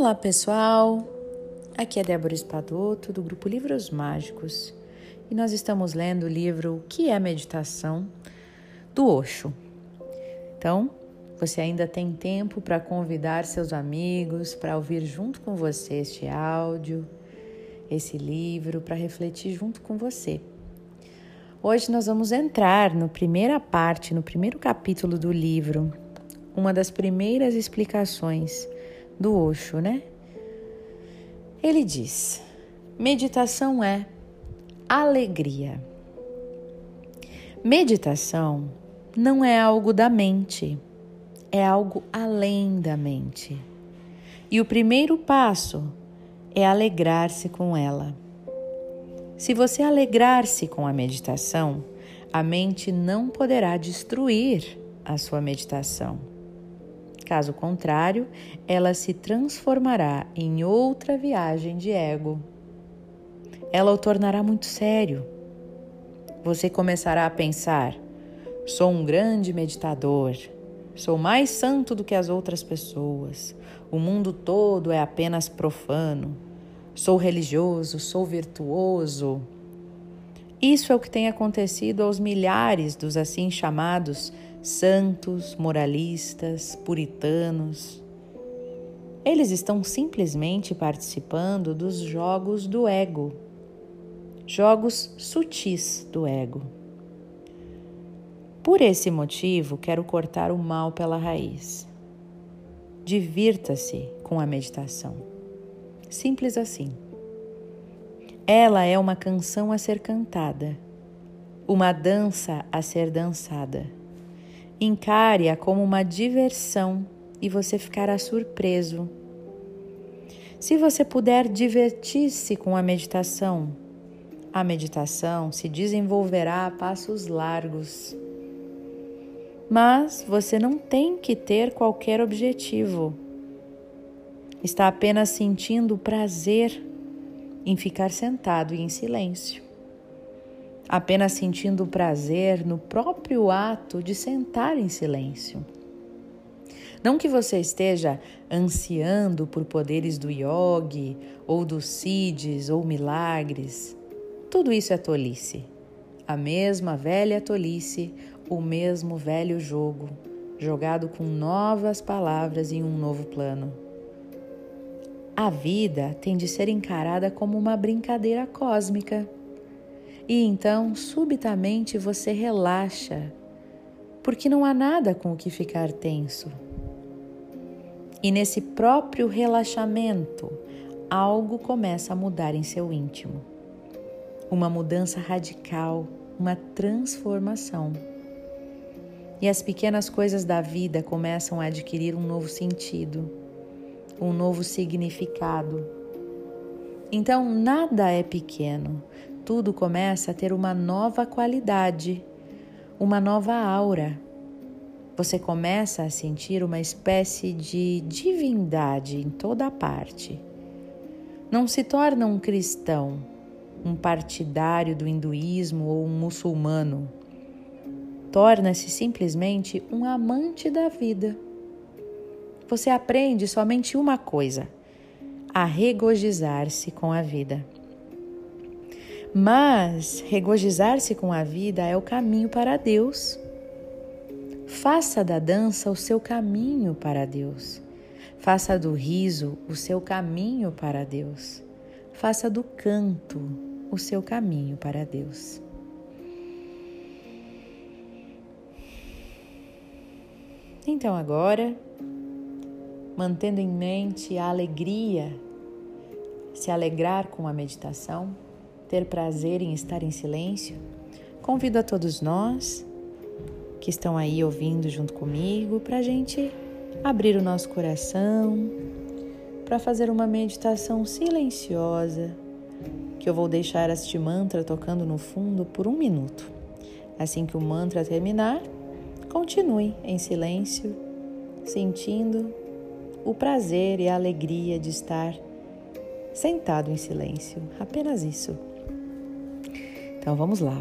Olá pessoal, aqui é Débora Espadoto do grupo Livros Mágicos e nós estamos lendo o livro O que é Meditação do Osho. Então, você ainda tem tempo para convidar seus amigos para ouvir junto com você este áudio, esse livro, para refletir junto com você. Hoje nós vamos entrar na primeira parte, no primeiro capítulo do livro, uma das primeiras explicações do Osho, né? Ele diz: meditação é alegria. Meditação não é algo da mente, é algo além da mente. E o primeiro passo é alegrar-se com ela. Se você alegrar-se com a meditação, a mente não poderá destruir a sua meditação. Caso contrário, ela se transformará em outra viagem de ego. Ela o tornará muito sério. Você começará a pensar: sou um grande meditador, sou mais santo do que as outras pessoas, o mundo todo é apenas profano, sou religioso, sou virtuoso. Isso é o que tem acontecido aos milhares dos assim chamados santos, moralistas, puritanos. Eles estão simplesmente participando dos jogos do ego, jogos sutis do ego. Por esse motivo, quero cortar o mal pela raiz. Divirta-se com a meditação. Simples assim. Ela é uma canção a ser cantada, uma dança a ser dançada Encare-a como uma diversão e você ficará surpreso. Se você puder divertir-se com a meditação, a meditação se desenvolverá a passos largos. Mas você não tem que ter qualquer objetivo. Está apenas sentindo prazer em ficar sentado e em silêncio apenas sentindo prazer no próprio ato de sentar em silêncio. Não que você esteja ansiando por poderes do yogi, ou dos siddhis, ou milagres. Tudo isso é tolice. A mesma velha tolice, o mesmo velho jogo, jogado com novas palavras em um novo plano. A vida tem de ser encarada como uma brincadeira cósmica e então, subitamente, você relaxa, porque não há nada com o que ficar tenso. E nesse próprio relaxamento, algo começa a mudar em seu íntimo. Uma mudança radical, uma transformação. E as pequenas coisas da vida começam a adquirir um novo sentido, um novo significado. Então, nada é pequeno, tudo começa a ter uma nova qualidade, uma nova aura. Você começa a sentir uma espécie de divindade em toda a parte. Não se torna um cristão, um partidário do hinduísmo ou um muçulmano. Torna-se simplesmente um amante da vida. Você aprende somente uma coisa: a regozijar-se com a vida. Mas regozijar-se com a vida é o caminho para Deus. Faça da dança o seu caminho para Deus. Faça do riso o seu caminho para Deus. Faça do canto o seu caminho para Deus. Então, agora, mantendo em mente a alegria, se alegrar com a meditação, ter prazer em estar em silêncio, convido a todos nós que estão aí ouvindo junto comigo para a gente abrir o nosso coração para fazer uma meditação silenciosa que eu vou deixar este mantra tocando no fundo por um minuto. Assim que o mantra terminar, continue em silêncio, sentindo o prazer e a alegria de estar sentado em silêncio. Apenas isso. Então vamos lá.